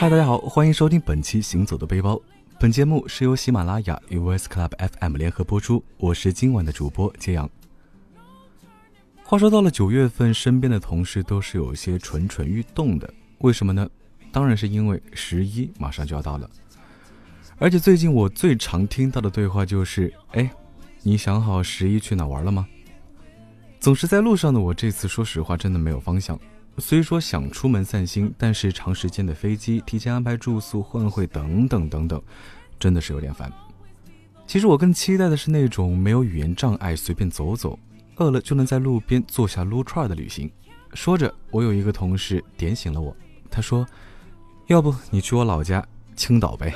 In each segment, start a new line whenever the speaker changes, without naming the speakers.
嗨，大家好，欢迎收听本期《行走的背包》。本节目是由喜马拉雅与 VS Club FM 联合播出。我是今晚的主播揭阳。话说到了九月份，身边的同事都是有些蠢蠢欲动的。为什么呢？当然是因为十一马上就要到了。而且最近我最常听到的对话就是：“哎，你想好十一去哪玩了吗？”总是在路上的我，这次说实话真的没有方向。虽说想出门散心，但是长时间的飞机、提前安排住宿、换会等等等等，真的是有点烦。其实我更期待的是那种没有语言障碍、随便走走，饿了就能在路边坐下撸串的旅行。说着，我有一个同事点醒了我，他说：“要不你去我老家青岛呗。”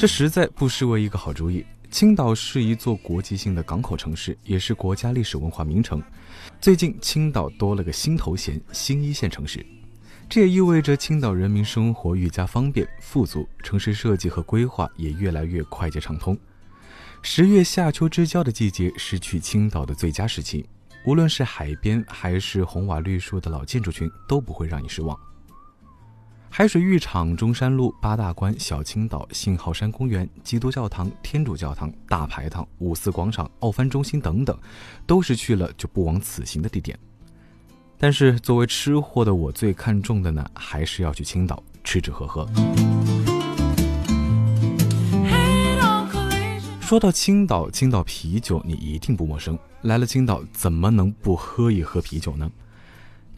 这实在不失为一个好主意。青岛是一座国际性的港口城市，也是国家历史文化名城。最近，青岛多了个新头衔——新一线城市，这也意味着青岛人民生活愈加方便富足，城市设计和规划也越来越快捷畅通。十月夏秋之交的季节是去青岛的最佳时期，无论是海边还是红瓦绿树的老建筑群，都不会让你失望。海水浴场、中山路、八大关、小青岛、信号山公园、基督教堂、天主教堂、大排档、五四广场、奥帆中心等等，都是去了就不枉此行的地点。但是作为吃货的我，最看重的呢，还是要去青岛吃吃喝喝。说到青岛，青岛啤酒你一定不陌生。来了青岛，怎么能不喝一喝啤酒呢？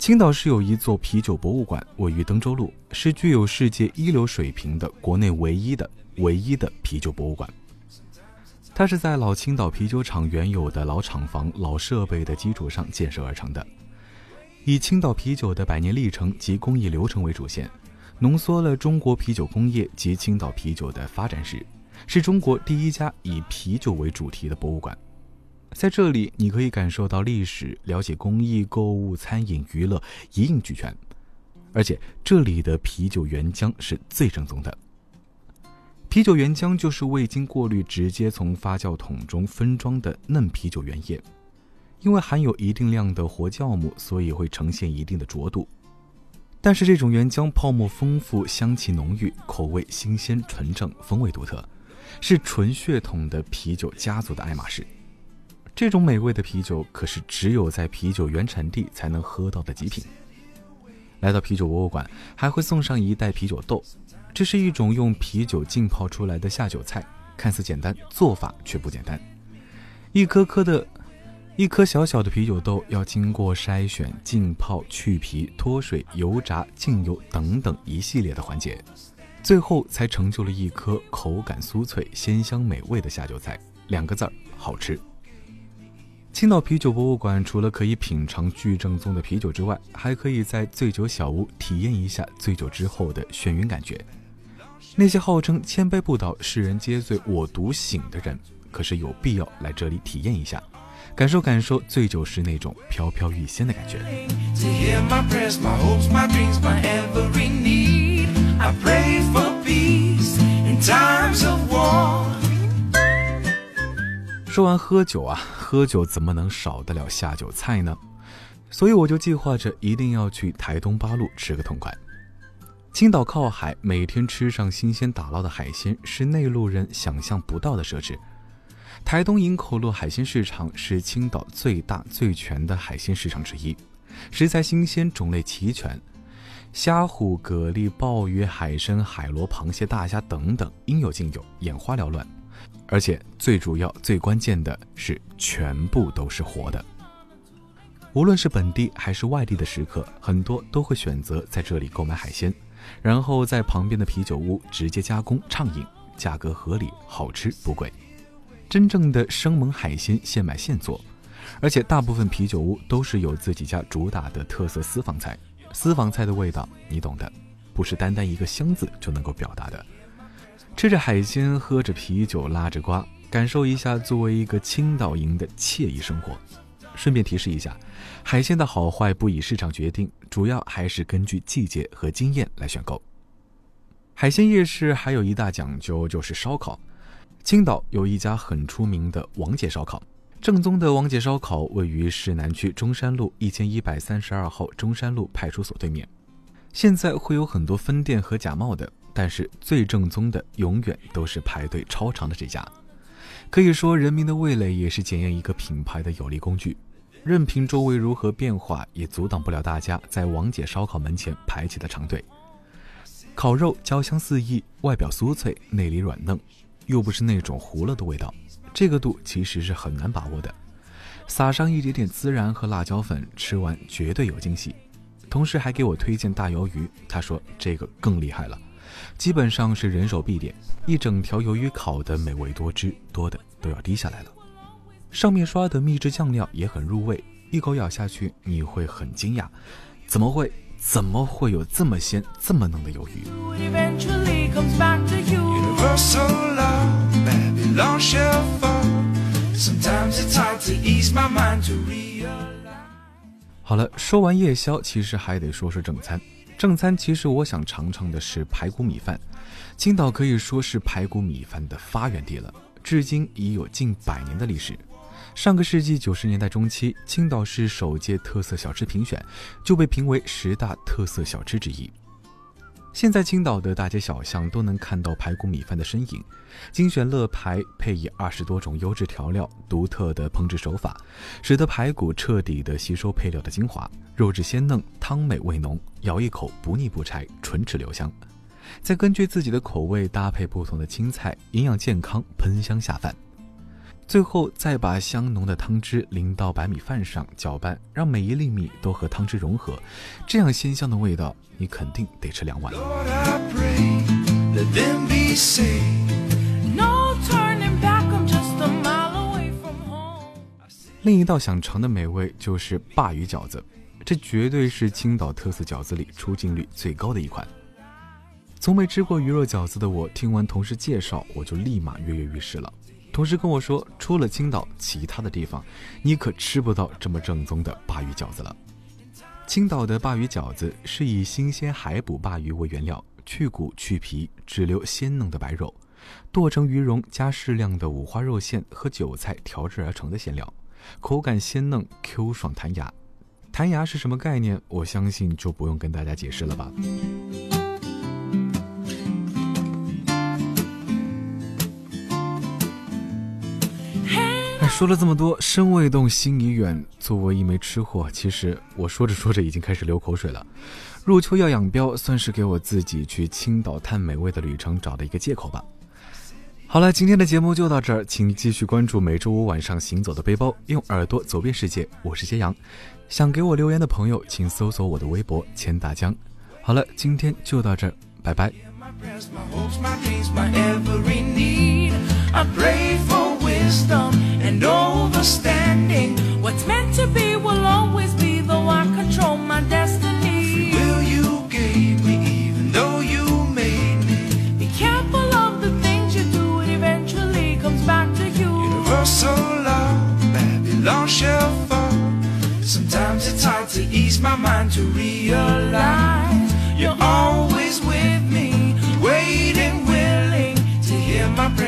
青岛是有一座啤酒博物馆，位于登州路，是具有世界一流水平的国内唯一的唯一的啤酒博物馆。它是在老青岛啤酒厂原有的老厂房、老设备的基础上建设而成的，以青岛啤酒的百年历程及工艺流程为主线，浓缩了中国啤酒工业及青岛啤酒的发展史，是中国第一家以啤酒为主题的博物馆。在这里，你可以感受到历史，了解工艺、购物、餐饮、娱乐一应俱全。而且这里的啤酒原浆是最正宗的。啤酒原浆就是未经过滤直接从发酵桶中分装的嫩啤酒原液，因为含有一定量的活酵母，所以会呈现一定的浊度。但是这种原浆泡沫丰富，香气浓郁，口味新鲜纯正，风味独特，是纯血统的啤酒家族的爱马仕。这种美味的啤酒可是只有在啤酒原产地才能喝到的极品。来到啤酒博物馆，还会送上一袋啤酒豆，这是一种用啤酒浸泡出来的下酒菜，看似简单，做法却不简单。一颗颗的，一颗小小的啤酒豆要经过筛选、浸泡、去皮、脱水、油炸、浸油等等一系列的环节，最后才成就了一颗口感酥脆、鲜香美味的下酒菜。两个字儿：好吃。青岛啤酒博物馆除了可以品尝巨正宗的啤酒之外，还可以在醉酒小屋体验一下醉酒之后的眩晕感觉。那些号称千杯不倒、世人皆醉我独醒的人，可是有必要来这里体验一下，感受感受醉酒时那种飘飘欲仙的感觉。说完喝酒啊，喝酒怎么能少得了下酒菜呢？所以我就计划着一定要去台东八路吃个痛快。青岛靠海，每天吃上新鲜打捞的海鲜是内陆人想象不到的奢侈。台东营口路海鲜市场是青岛最大最全的海鲜市场之一，食材新鲜，种类齐全，虾虎、蛤蜊、鲍鱼、海参、海螺、螃蟹、大虾等等应有尽有，眼花缭乱。而且最主要、最关键的是，全部都是活的。无论是本地还是外地的食客，很多都会选择在这里购买海鲜，然后在旁边的啤酒屋直接加工畅饮，价格合理，好吃不贵。真正的生猛海鲜现买现做，而且大部分啤酒屋都是有自己家主打的特色私房菜。私房菜的味道，你懂的，不是单单一个香字就能够表达的。吃着海鲜，喝着啤酒，拉着瓜，感受一下作为一个青岛营的惬意生活。顺便提示一下，海鲜的好坏不以市场决定，主要还是根据季节和经验来选购。海鲜夜市还有一大讲究，就是烧烤。青岛有一家很出名的王姐烧烤，正宗的王姐烧烤位于市南区中山路一千一百三十二号中山路派出所对面。现在会有很多分店和假冒的，但是最正宗的永远都是排队超长的这家。可以说，人民的味蕾也是检验一个品牌的有力工具。任凭周围如何变化，也阻挡不了大家在王姐烧烤门前排起的长队。烤肉焦香四溢，外表酥脆，内里软嫩，又不是那种糊了的味道。这个度其实是很难把握的，撒上一点点孜然和辣椒粉，吃完绝对有惊喜。同时还给我推荐大鱿鱼，他说这个更厉害了，基本上是人手必点，一整条鱿鱼烤的美味多汁，多的都要滴下来了。上面刷的秘制酱料也很入味，一口咬下去你会很惊讶，怎么会怎么会有这么鲜这么嫩的鱿鱼？好了，说完夜宵，其实还得说说正餐。正餐其实我想尝尝的是排骨米饭。青岛可以说是排骨米饭的发源地了，至今已有近百年的历史。上个世纪九十年代中期，青岛市首届特色小吃评选就被评为十大特色小吃之一。现在青岛的大街小巷都能看到排骨米饭的身影，精选乐排配以二十多种优质调料，独特的烹制手法，使得排骨彻底的吸收配料的精华，肉质鲜嫩，汤美味浓，咬一口不腻不柴，唇齿留香。再根据自己的口味搭配不同的青菜，营养健康，喷香下饭。最后再把香浓的汤汁淋到白米饭上，搅拌，让每一粒米都和汤汁融合，这样鲜香的味道，你肯定得吃两碗。另一道想尝的美味就是鲅鱼饺子，这绝对是青岛特色饺子里出镜率最高的一款。从没吃过鱼肉饺子的我，听完同事介绍，我就立马跃跃欲试了。同事跟我说，除了青岛，其他的地方你可吃不到这么正宗的鲅鱼饺子了。青岛的鲅鱼饺子是以新鲜海捕鲅鱼为原料，去骨去皮，只留鲜嫩的白肉，剁成鱼蓉，加适量的五花肉馅和韭菜调制而成的馅料，口感鲜嫩 Q 爽弹牙。弹牙是什么概念？我相信就不用跟大家解释了吧。说了这么多，身未动，心已远。作为一枚吃货，其实我说着说着已经开始流口水了。入秋要养膘，算是给我自己去青岛探美味的旅程找的一个借口吧。好了，今天的节目就到这儿，请继续关注每周五晚上行走的背包，用耳朵走遍世界。我是揭阳，想给我留言的朋友，请搜索我的微博钱大江。好了，今天就到这儿，拜拜。
Wisdom and overstanding. What's meant to be will always be, though I control my destiny. Free will you gave me, even though you made me. Be careful of the things you do, it eventually comes back to you. Universal law, Babylon shall fall. Sometimes it's hard to ease my mind to realize you're always with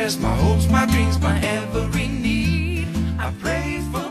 prayers, my hopes, my dreams, my every need. I pray for